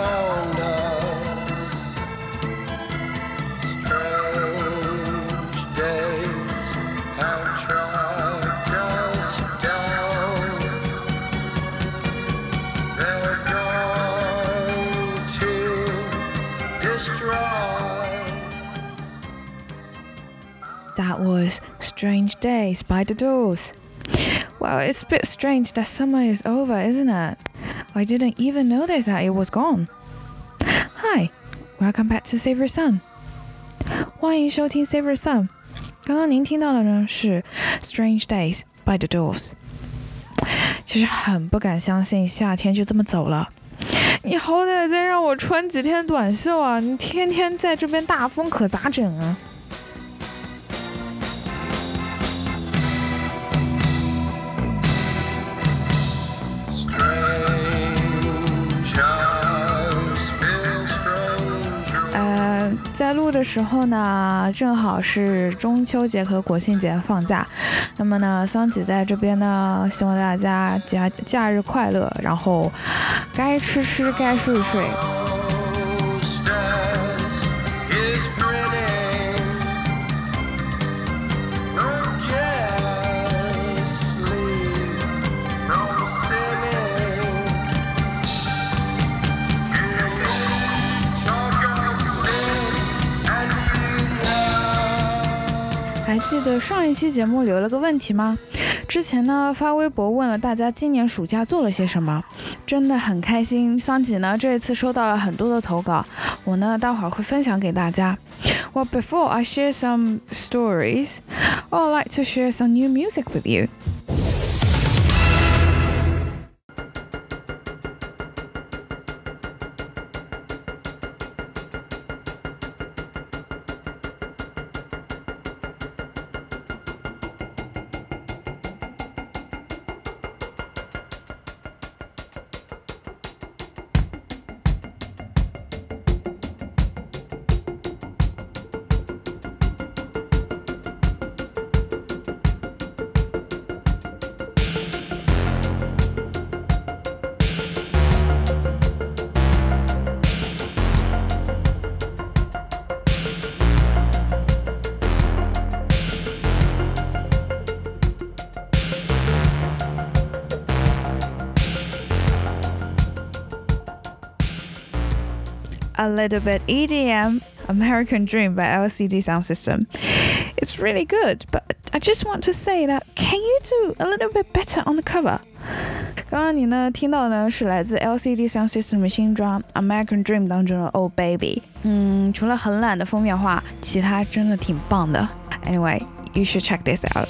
found us. Strange days have tracked us down. They're going to destroy. That was Strange Days by The Doors. Well, it's a bit strange that summer is over, isn't it? I didn't even notice that it was gone. Hi, welcome back to Save Your Sun. 欢迎收听 Save Your Sun。刚刚您听到的呢是 Strange Days by The Doors。其实很不敢相信夏天就这么走了。你好歹再让我穿几天短袖啊！你天天在这边大风可咋整啊？ 在录的时候呢，正好是中秋节和国庆节放假。那么呢，桑姐在这边呢，希望大家假假日快乐，然后该吃吃，该睡睡。记得上一期节目留了个问题吗？之前呢发微博问了大家今年暑假做了些什么，真的很开心。桑吉呢这一次收到了很多的投稿，我呢待会儿会分享给大家。Well, before I share some stories, I'd like to share some new music with you. ，A little bit EDM, American Dream by LCD Sound System. It's really good, but I just want to say that can you do a little bit better on the cover? 刚刚你呢听到呢是来自 LCD Sound System 的新装《American Dream》当中的《Oh Baby》。嗯，除了很懒的封面画，其他真的挺棒的。Anyway, you should check this out.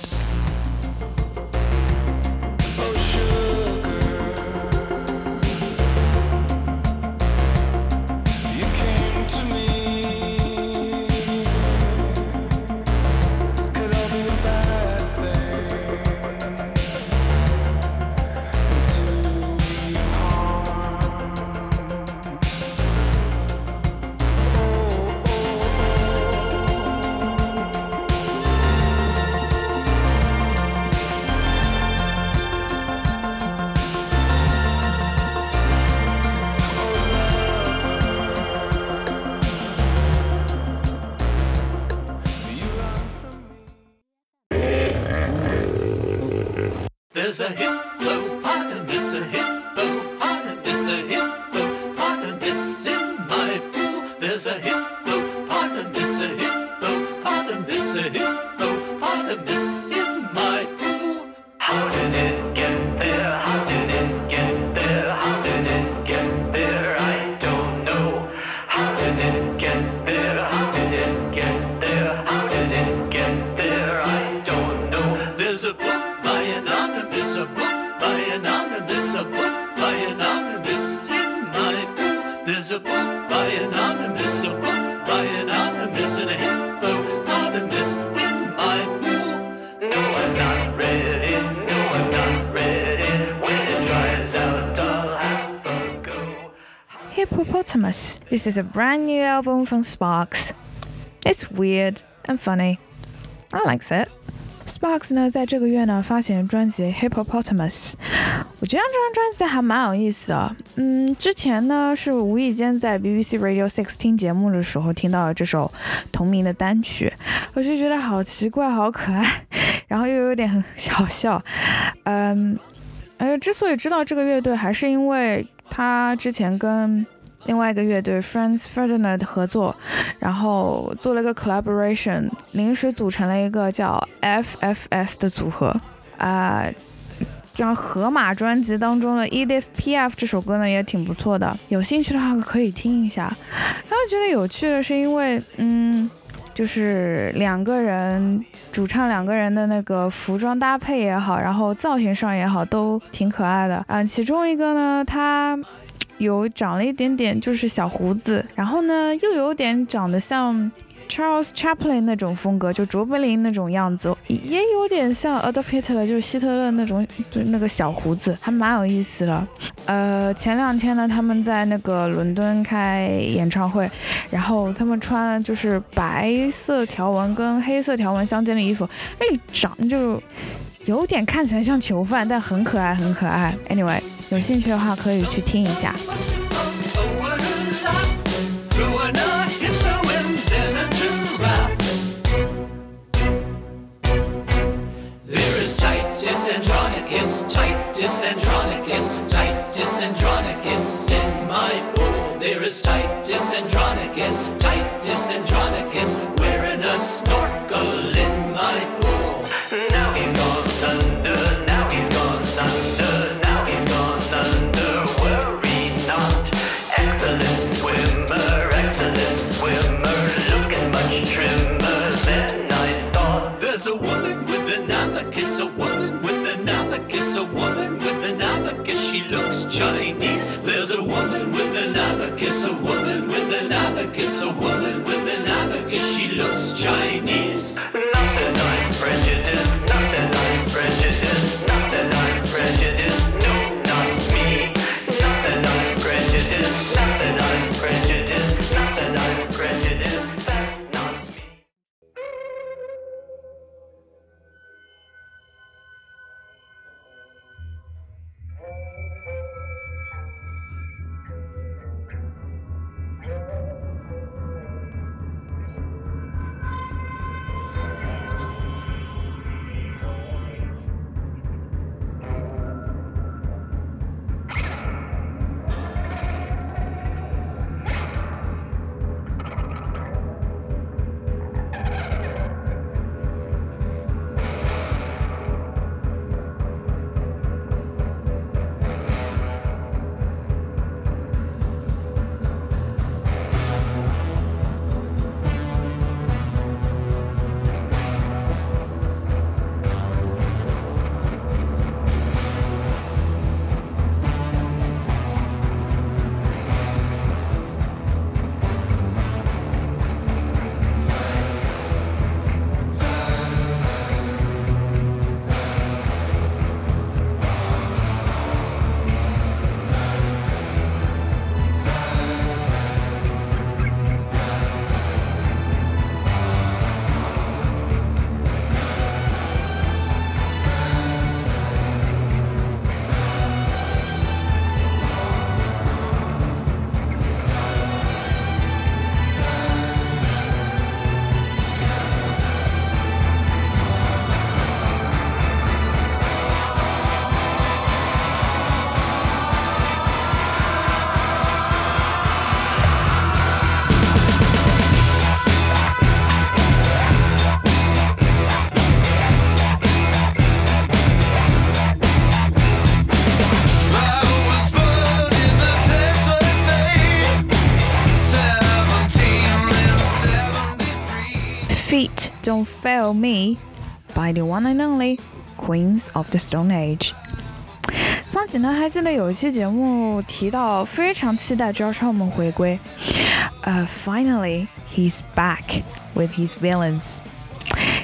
There's a hippopotamus, a hippopotamus, a hippopotamus in my pool. There's a hippopotamus, a hippopotamus, a hippopotamus in my pool. How did it by anonymous, a book by anonymous, and a hippopotamus in my pool. No, I've not. No, I've not. When it dries out, I'll have a go. Hippopotamus. This is a brand new album from Sparks. It's weird and funny. I likes it. Sparks 呢，在这个月呢发行专辑《Hippopotamus》，我觉得这张专辑还蛮有意思的。嗯，之前呢是无意间在 BBC Radio Six 听节目的时候听到了这首同名的单曲，我就觉得好奇怪、好可爱，然后又有点很 好笑。嗯，而之所以知道这个乐队，还是因为他之前跟另外一个乐队 Franz Ferdinand 合作，然后做了个 collaboration，临时组成了一个叫 FFS 的组合。啊、这样河马专辑当中的 Edith P F 这首歌呢也挺不错的，有兴趣的话可以听一下。然后觉得有趣的是因为，嗯，就是两个人主唱两个人的那个服装搭配也好，然后造型上也好，都挺可爱的。嗯，其中一个呢，他有长了一点点就是小胡子，然后呢又有点长得像 Charles Chaplin 那种风格，就卓别林那种样子，也有点像 Adolf Hitler，就是希特勒那种，就那个小胡子，还蛮有意思的。呃，前两天呢，他们在那个伦敦开演唱会，然后他们穿了就是白色条纹跟黑色条纹相间的衣服，哎长就有点看起来像囚犯，但很可爱，很可爱。Anyway，有兴趣的话可以去听一下。Titus Andronicus, Titus Andronicus in my pool. There is Titus Andronicus, Titus Andronicus, A woman with an abacus, a woman with an abacus, a woman with an abacus. She looks Chinese. Fail Me by the one and only Queens of the Stone Age。桑吉呢还记得有一期节目提到非常期待 Josh Homme 回归，呃、f i n a l l y he's back with his villains。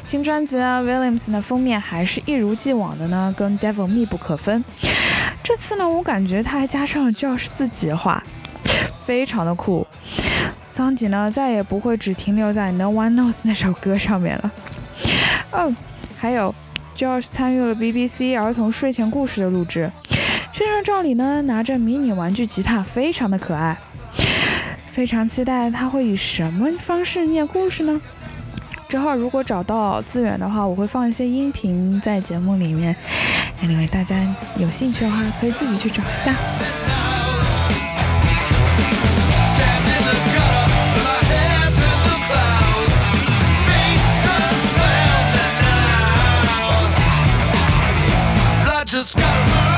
新专辑呢，Williams 呢封面还是一如既往的呢，跟 Devil 密不可分。这次呢，我感觉他还加上了 Josh 自己的话，非常的酷。桑吉呢再也不会只停留在 No One Knows 那首歌上面了。哦，还有 Josh 参与了 BBC 儿童睡前故事的录制。宣传照里呢，拿着迷你玩具吉他，非常的可爱。非常期待他会以什么方式念故事呢？之后如果找到资源的话，我会放一些音频在节目里面。Anyway，大家有兴趣的话，可以自己去找一下。scatter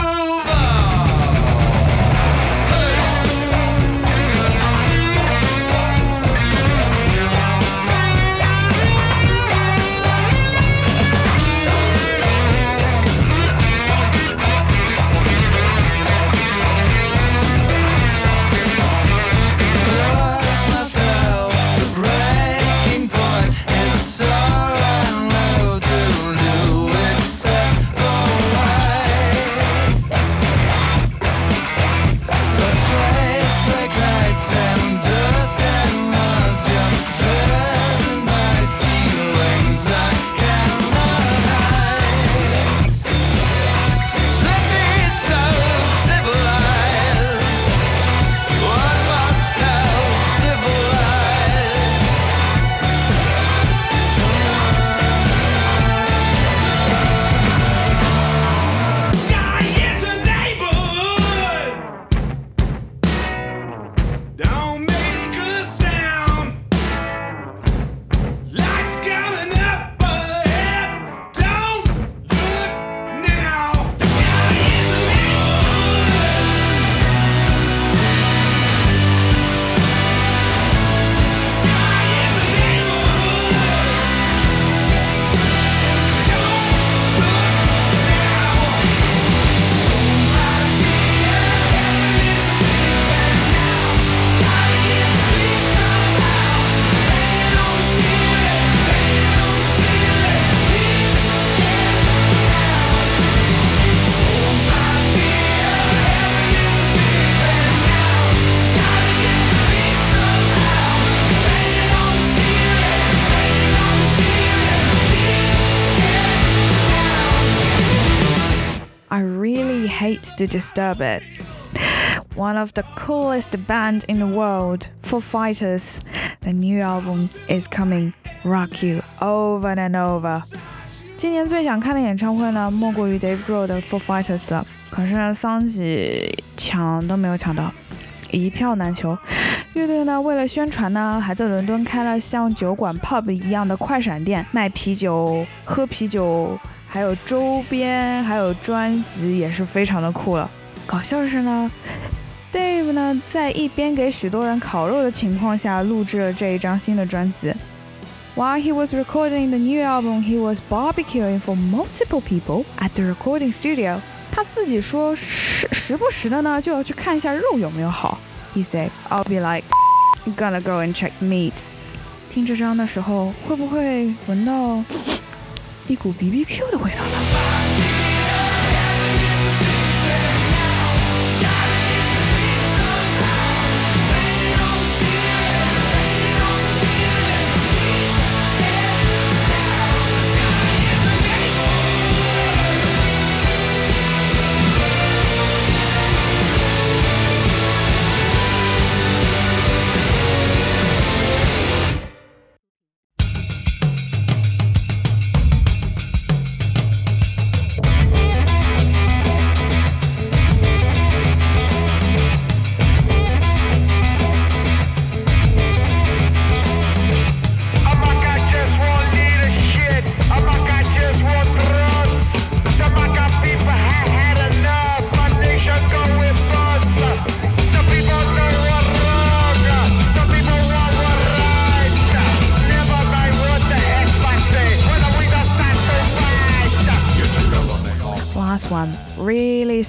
to disturb it. One of the coolest band in the world, for Fighters. The new album is coming. Rock you over and over. 今年最想看的演唱会呢，莫过于 Dave Grohl 的 Foo Fighters 了。可是呢，桑吉抢都没有抢到，一票难求。乐队呢，为了宣传呢，还在伦敦开了像酒馆 pub 一样的快闪店，卖啤酒、喝啤酒，还有周边，还有专辑，也是非常的酷了。搞笑的是呢，Dave 呢在一边给许多人烤肉的情况下录制了这一张新的专辑。While he was recording the new album, he was barbecuing for multiple people at the recording studio. 他自己说时时不时的呢就要去看一下肉有没有好。He said, "I'll be like, gonna go and check meat." 听这张的时候，会不会闻到一股 BBQ 的味道呢？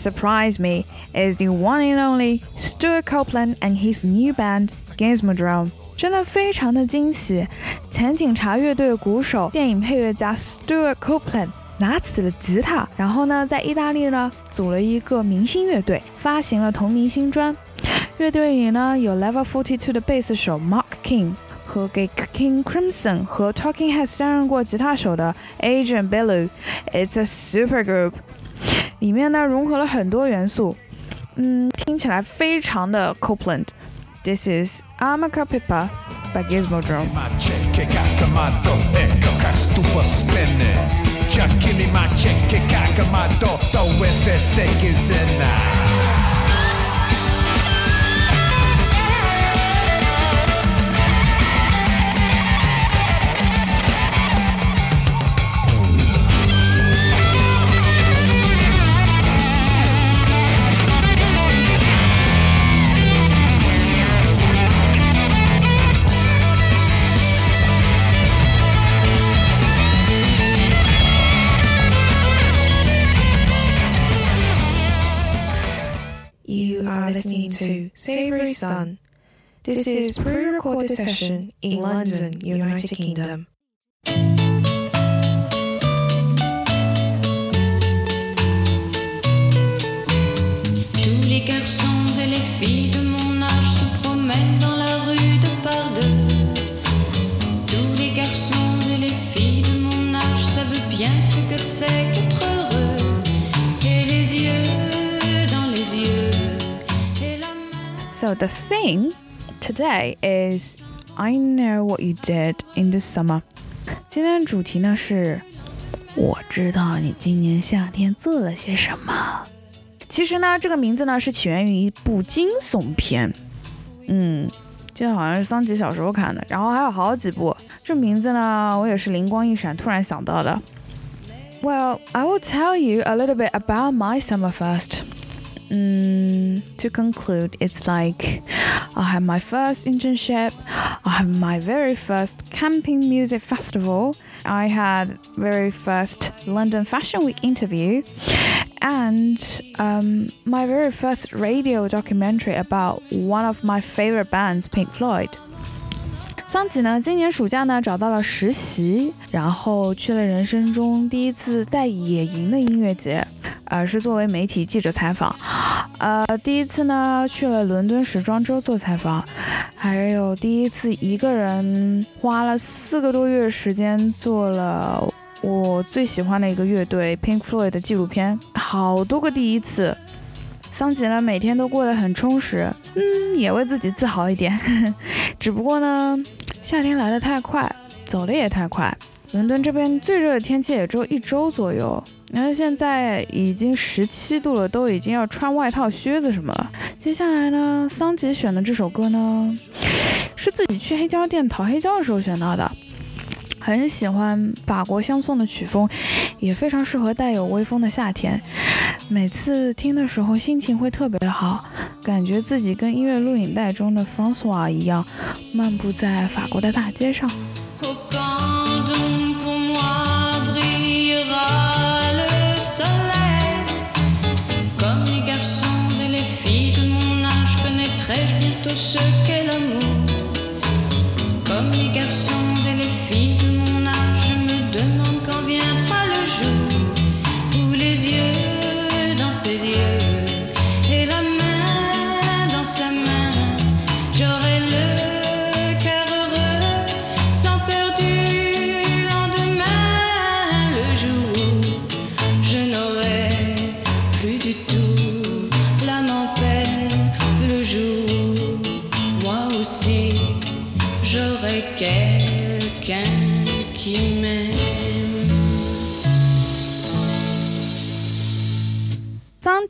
surprised me is the one and only Stuart Copeland and his new band Gizmodrome。真的非常的惊喜，前警察乐队的鼓手、电影配乐家 Stuart Copeland 拿起了吉他，然后呢，在意大利呢组了一个明星乐队，发行了同名新专。乐队里呢有 Level Forty Two 的贝斯手 Mark King、 和给 King Crimson 和 Talking Heads 担任过吉他手的 Adrian Bellew。It's a super group， 里面呢融合了很多元素，嗯，听起来非常的 Copeland。This is Amaka Pippa by Gizmo Drum。This is pre-recorded session in London, United Kingdom. Tous les garçons et les filles de mon âge se promènent dans la rue de par deux. Tous les garçons et les filles de mon âge savent bien ce que c'est qu'être heureux. Et les yeux dans les yeux. Et la main. So the theme today is I know what you did in the summer。今天的主题呢是我知道你今年夏天做了些什么。其实呢，这个名字呢是起源于一部惊悚片，嗯，记得好像是桑吉小时候看的，然后还有好几部。这名字呢，我也是灵光一闪，突然想到的。Well, I will tell you a little bit about my summer first. Mm, to conclude, it's like I had my first internship, I had my very first camping music festival, I had very first London Fashion Week interview, and um, my very first radio documentary about one of my favorite bands, Pink Floyd. 桑吉呢，今年暑假呢找到了实习，然后去了人生中第一次带野营的音乐节，呃，是作为媒体记者采访，呃，第一次呢去了伦敦时装周做采访，还有第一次一个人花了四个多月时间做了我最喜欢的一个乐队 Pink Floyd 的纪录片，好多个第一次。桑吉呢，每天都过得很充实，嗯，也为自己自豪一点。只不过呢，夏天来得太快，走得也太快。伦敦这边最热的天气也只有一周左右，然后现在已经十七度了，都已经要穿外套、靴子什么了。接下来呢，桑吉选的这首歌呢，是自己去黑胶店淘黑胶的时候选到的。很喜欢法国香颂的曲风，也非常适合带有微风的夏天。每次听的时候心情会特别的好，感觉自己跟音乐录影带中的 François 一样，漫步在法国的大街上。Oh, quand donc pour moi brillera le soleil Comme les garçons et les filles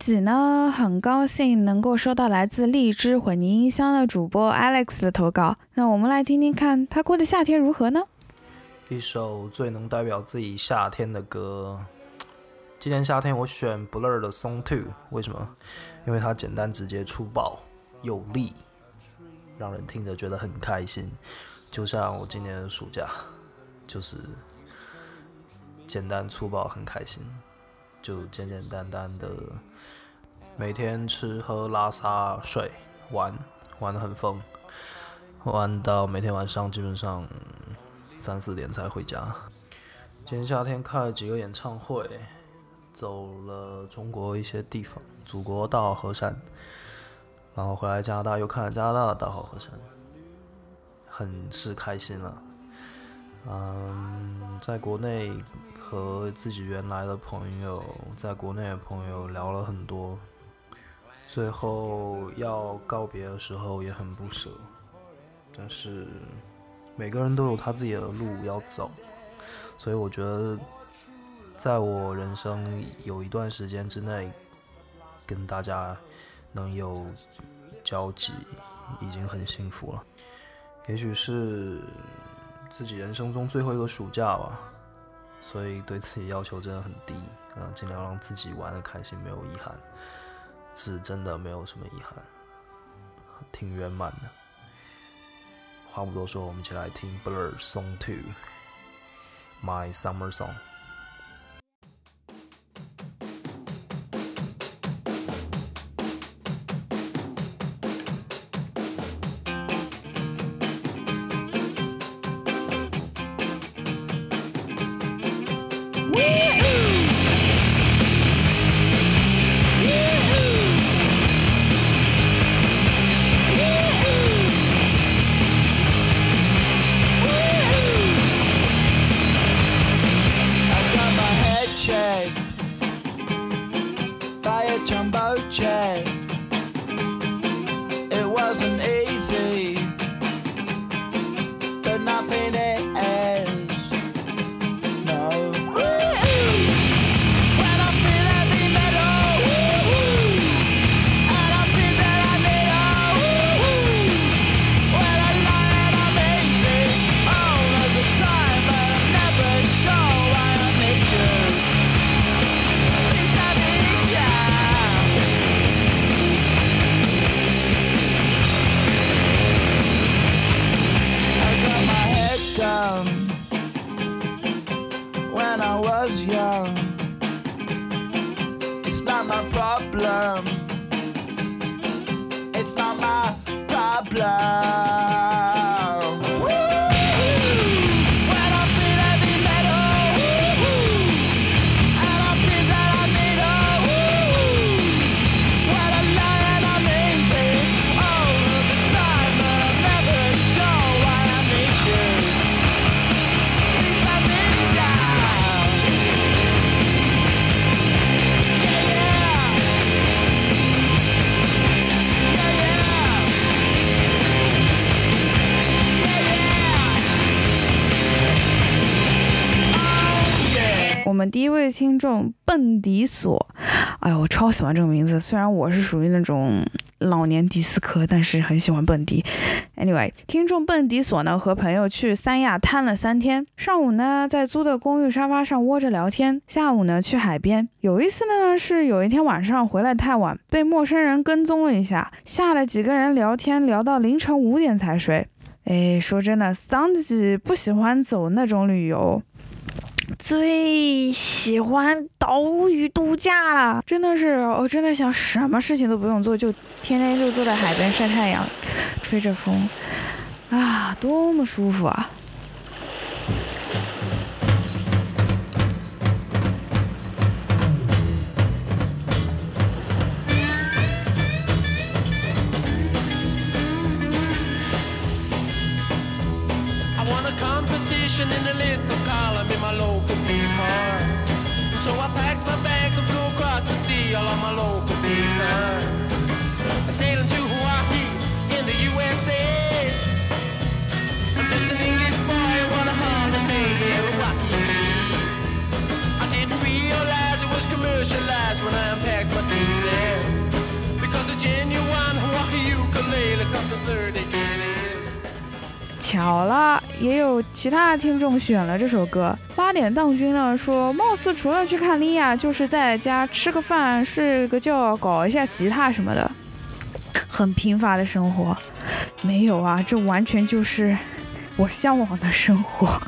桑吉呢，很高兴能够收到来自荔枝混凝音箱的主播 Alex 的投稿。那我们来听听看他过的夏天如何呢？一首最能代表自己夏天的歌。今年夏天我选 Blur 的《Song Two》，为什么？因为它简单直接、粗暴有力，让人听着觉得很开心。就像我今年的暑假，就是简单粗暴很开心，就简简单单的每天吃喝拉撒睡玩，玩的很疯，玩到每天晚上基本上三四点才回家。今年夏天看了几个演唱会，走了中国一些地方，祖国大好河山，然后回来加拿大又看了加拿大的大好河山，很是开心了。嗯，在国内和自己原来的朋友，在国内的朋友聊了很多，最后要告别的时候也很不舍，但是每个人都有他自己的路要走，所以我觉得，在我人生有一段时间之内，跟大家能有交集，已经很幸福了。也许是自己人生中最后一个暑假吧，所以对自己要求真的很低，嗯、尽量让自己玩的开心，没有遗憾，是真的没有什么遗憾，挺圆满的。话不多说，我们一起来听 Blur Song Two My Summer Song。众笨迪索，哎呦，我超喜欢这个名字。虽然我是属于那种老年迪斯科，但是很喜欢蹦迪。Anyway，听众笨迪索呢和朋友去三亚瘫了三天，上午呢在租的公寓沙发上窝着聊天，下午呢去海边。有意思的呢是有一天晚上回来太晚，被陌生人跟踪了一下，吓得几个人聊天聊到凌晨五点才睡。哎，说真的，桑吉不喜欢走那种旅游，最喜欢岛屿度假了，真的是，我真的想什么事情都不用做，就天天就坐在海边晒太阳，吹着风，啊，多么舒服啊！Competition in a little column in my local paper. So I packed my bags and flew across the sea all on my local paper. I sailed into Hawaii in the USA. I'm just an English boy, what a holiday in Waikiki. I didn't realize it was commercialized when I unpacked my pieces. Because the genuine Hawaii ukulele cost me 30 guineas. 巧了，也有其他听众选了这首歌。八点档君呢说，貌似除了去看莉亚，就是在家吃个饭、睡个觉、搞一下吉他什么的，很贫乏的生活。没有啊，这完全就是我向往的生活，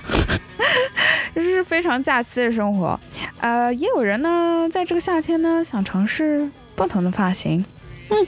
这是非常假期的生活。呃，也有人呢，在这个夏天呢，想尝试不同的发型，嗯，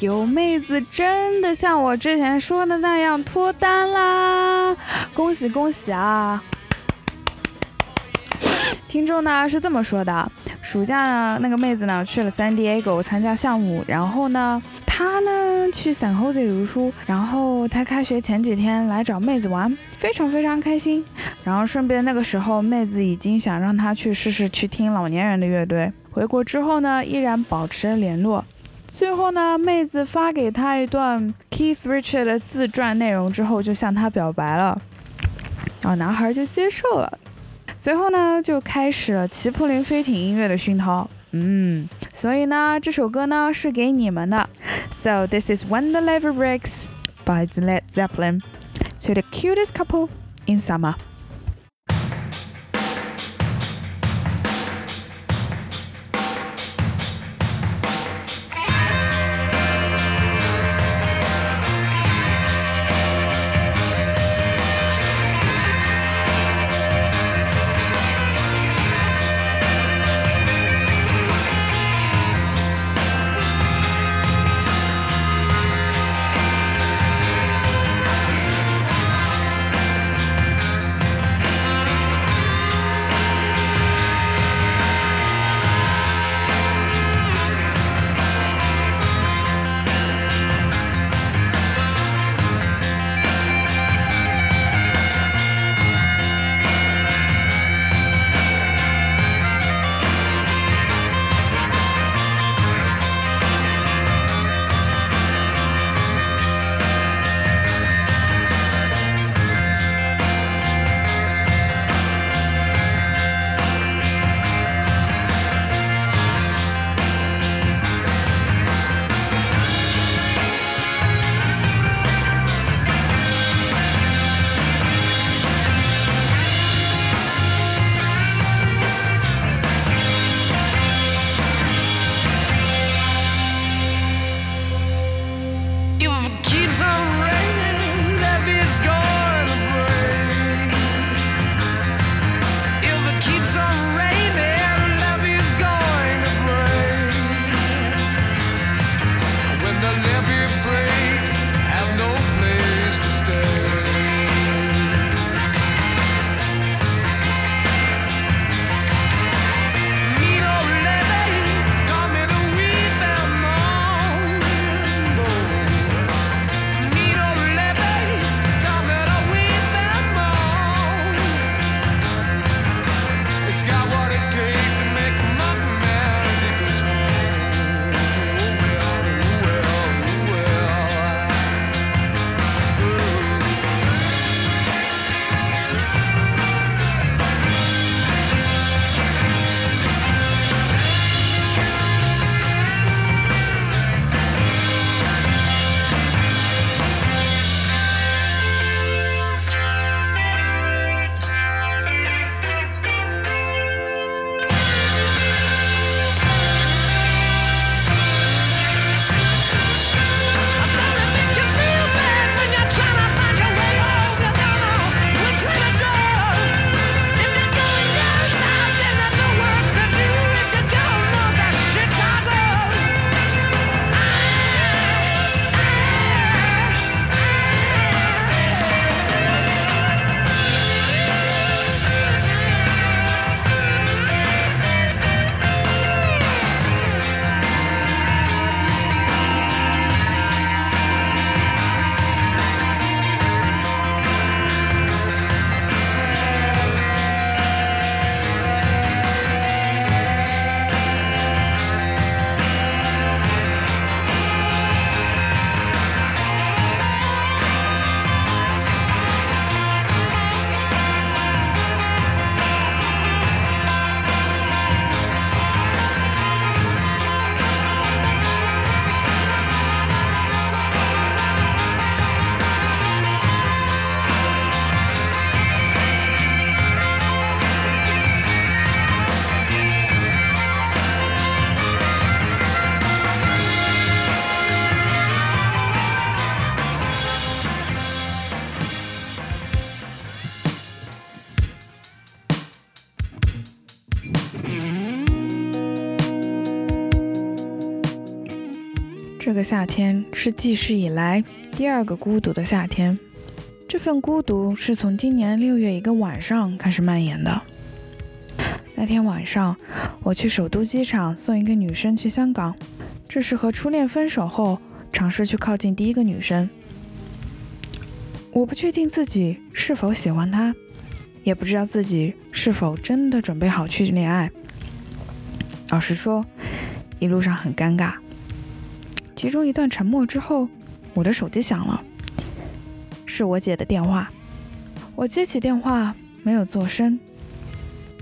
有妹子真的像我之前说的那样脱单啦！恭喜恭喜啊！听众呢是这么说的：暑假呢，那个妹子呢去了 San Diego 参加项目，然后呢，她呢去 San Jose 读书，然后她开学前几天来找妹子玩，非常非常开心。然后顺便那个时候，妹子已经想让她去试试去听老年人的乐队。回国之后呢，依然保持联络。最后呢，妹子发给他一段 Keith Richard 的自传内容之后，就向他表白了，然后男孩就接受了。随后呢，就开始了齐柏林飞艇音乐的熏陶。嗯，所以呢，这首歌呢是给你们的。So this is When the Lever Breaks by the Led Zeppelin to the cutest couple in summer. 夏天是记事以来第二个孤独的夏天。这份孤独是从今年六月一个晚上开始蔓延的。那天晚上，我去首都机场送一个女生去香港，这是和初恋分手后尝试去靠近第一个女生。我不确定自己是否喜欢她，也不知道自己是否真的准备好去恋爱。老实说，一路上很尴尬。其中一段沉默之后，我的手机响了，是我姐的电话。我接起电话，没有做声，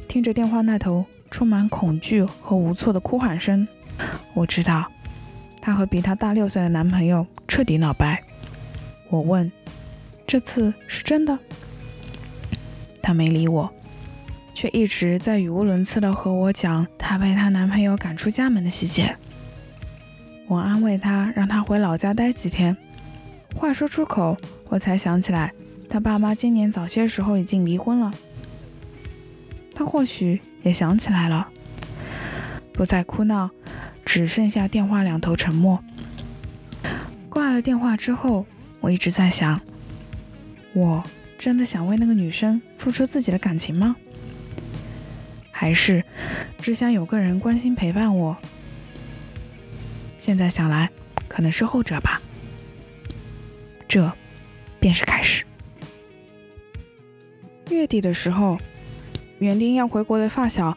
听着电话那头充满恐惧和无措的哭喊声，我知道她和比她大六岁的男朋友彻底闹掰。我问：“这次是真的？”她没理我，却一直在语无伦次地和我讲她被她男朋友赶出家门的细节。我安慰他，让他回老家待几天。话说出口，我才想起来，他爸妈今年早些时候已经离婚了。他或许也想起来了，不再哭闹，只剩下电话两头沉默。挂了电话之后，我一直在想，我真的想为那个女生付出自己的感情吗？还是只想有个人关心陪伴我？现在想来，可能是后者吧。这便是开始。月底的时候，园丁要回国的发小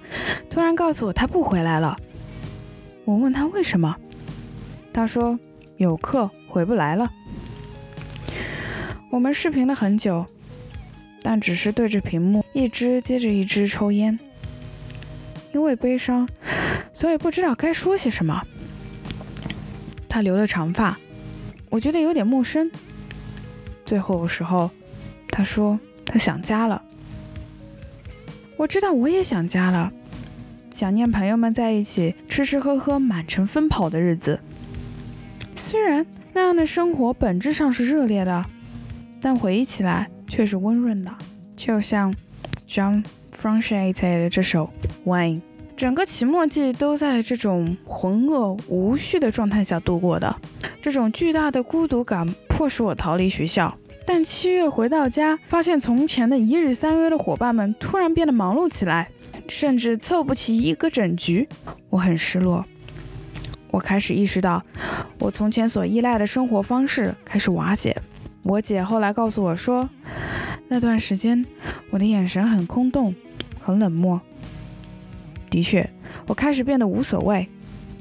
突然告诉我他不回来了。我问他为什么，他说有课回不来了。我们视频了很久，但只是对着屏幕一支接着一支抽烟。因为悲伤，所以不知道该说些什么。他留了长发，我觉得有点陌生。最后的时候，他说他想家了。我知道我也想家了，想念朋友们在一起吃吃喝喝、满城奔跑的日子。虽然那样的生活本质上是热烈的，但回忆起来却是温润的，就像 John Frusciante 的这首《Wine》。整个期末季都在这种浑噩无序的状态下度过的，这种巨大的孤独感迫使我逃离学校。但七月回到家，发现从前的一日三约的伙伴们突然变得忙碌起来，甚至凑不齐一个整局，我很失落。我开始意识到，我从前所依赖的生活方式开始瓦解。我姐后来告诉我说，那段时间我的眼神很空洞，很冷漠。的确，我开始变得无所谓。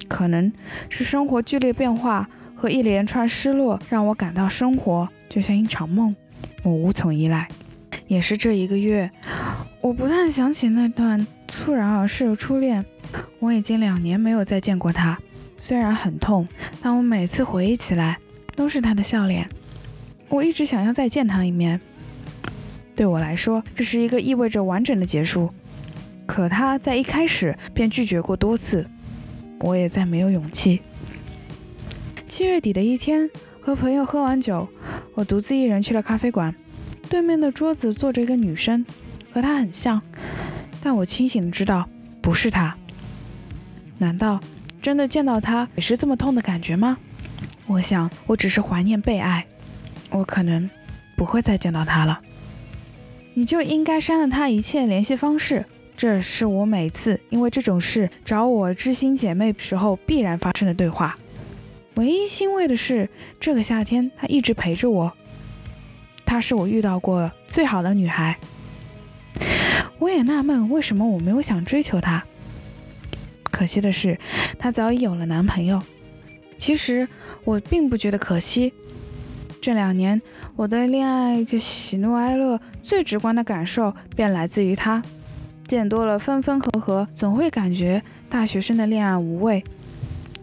可能是生活剧烈变化和一连串失落，让我感到生活就像一场梦，我无从依赖。也是这一个月，我不但想起那段猝然而逝的初恋，我已经两年没有再见过他。虽然很痛，但我每次回忆起来，都是他的笑脸。我一直想要再见他一面。对我来说，这是一个意味着完整的结束。可他在一开始便拒绝过多次，我也再没有勇气。七月底的一天，和朋友喝完酒，我独自一人去了咖啡馆。对面的桌子坐着一个女生，和她很像，但我清醒的知道不是她。难道真的见到她也是这么痛的感觉吗？我想，我只是怀念被爱，我可能不会再见到她了。你就应该删了她一切联系方式。这是我每次因为这种事找我知心姐妹时候必然发生的对话。唯一欣慰的是，这个夏天她一直陪着我。她是我遇到过最好的女孩。我也纳闷，为什么我没有想追求她？可惜的是，她早已有了男朋友。其实我并不觉得可惜。这两年，我对恋爱的喜怒哀乐最直观的感受便来自于她。见多了分分合合，总会感觉大学生的恋爱无味，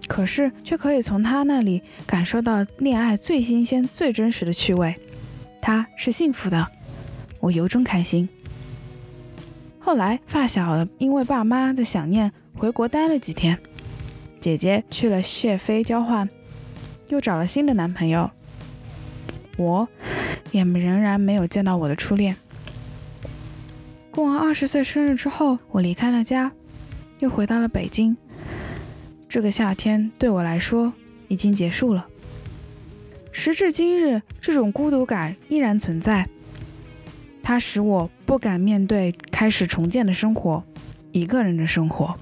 可是却可以从他那里感受到恋爱最新鲜、最真实的趣味。他是幸福的，我由衷开心。后来发小因为爸妈的想念回国待了几天，姐姐去了谢飞交换，又找了新的男朋友，我也仍然没有见到我的初恋。过完二十岁生日之后，我离开了家，又回到了北京。这个夏天对我来说已经结束了。时至今日，这种孤独感依然存在，它使我不敢面对开始重建的生活，一个人的生活。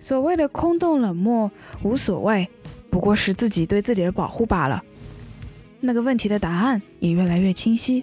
所谓的空洞冷漠无所谓，不过是自己对自己的保护罢了。那个问题的答案也越来越清晰。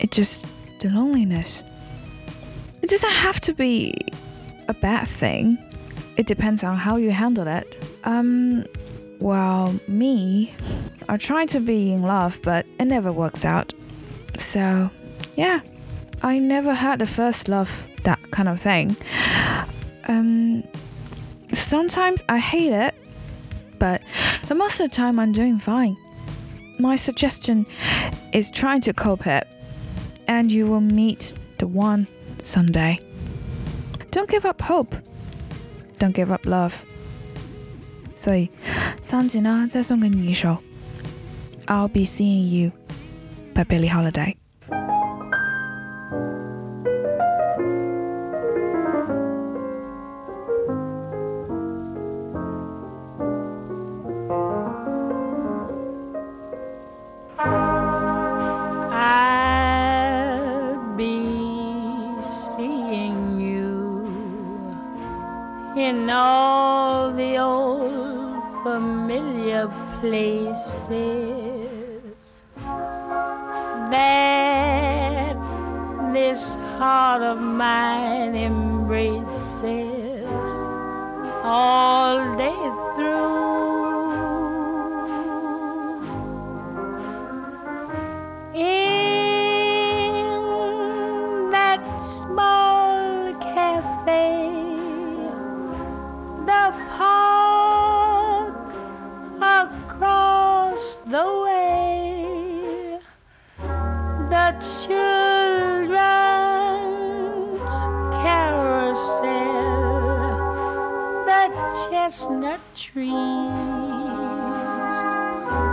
It just the loneliness. It doesn't have to be a bad thing. It depends on how you handle it. Um, well, me, I try to be in love, but it never works out. So, yeah, I never had the first love, that kind of thing. Um, sometimes I hate it, but the most of the time I'm doing fine. My suggestion is trying to cope it, and you will meet the one someday. Don't give up hope. Don't give up love. 所以，桑吉呢，再送给你一首《I'll Be Seeing You》by Billie Holiday。 The way, the children's carousel, the chestnut trees,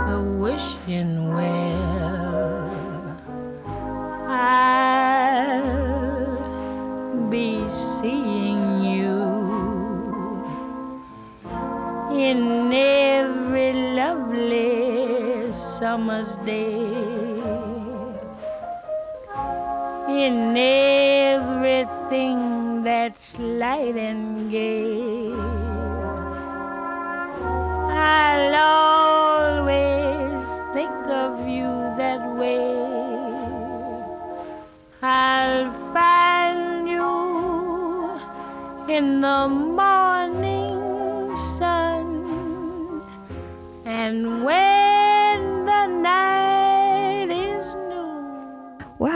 the wishing well. I'll be seeing you in lovely summer's day, in everything that's light and gay. I'll always think of you that way. I'll find you in the morning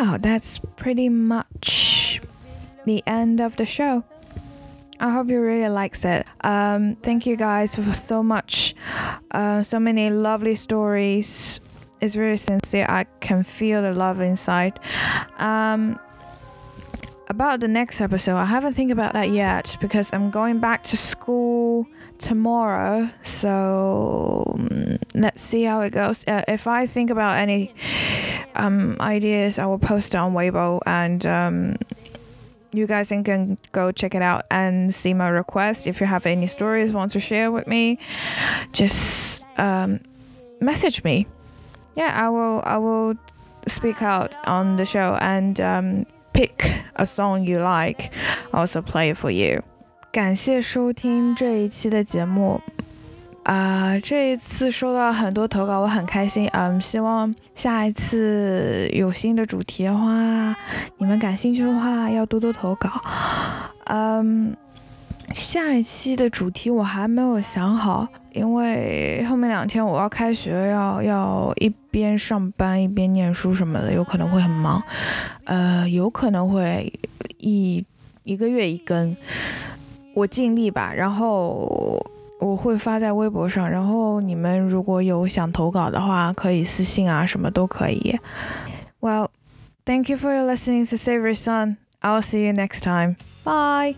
Wow, that's pretty much the end of the show. I hope you really likes it. Um, thank you guys for so much, uh, so many lovely stories. It's really sincere. I can feel the love inside. Um, about the next episode, I haven't think about that yet because I'm going back to school tomorrow. So mm, let's see how it goes. Uh, if I think about any um, ideas, I will post it on Weibo and. Um, you guys can- can go check it out and see my request. If you have any stories want to share with me, just um, message me. Yeah, I will. I will speak out on the show and um, pick a song you like. Also play it for you. 感谢收听这一期的节目。 啊、这一次收到很多投稿，我很开心。嗯，希望下一次有新的主题的话，你们感兴趣的话要多多投稿。嗯，下一期的主题我还没有想好，因为后面两天我要开学，要要一边上班一边念书什么的，有可能会很忙。呃，有可能会一一个月一更，我尽力吧。然后我会发在微博上，然后你们如果有想投稿的话，可以私信啊，什么都可以。Well, thank you for your listening to Savory Sun. I'll see you next time. Bye.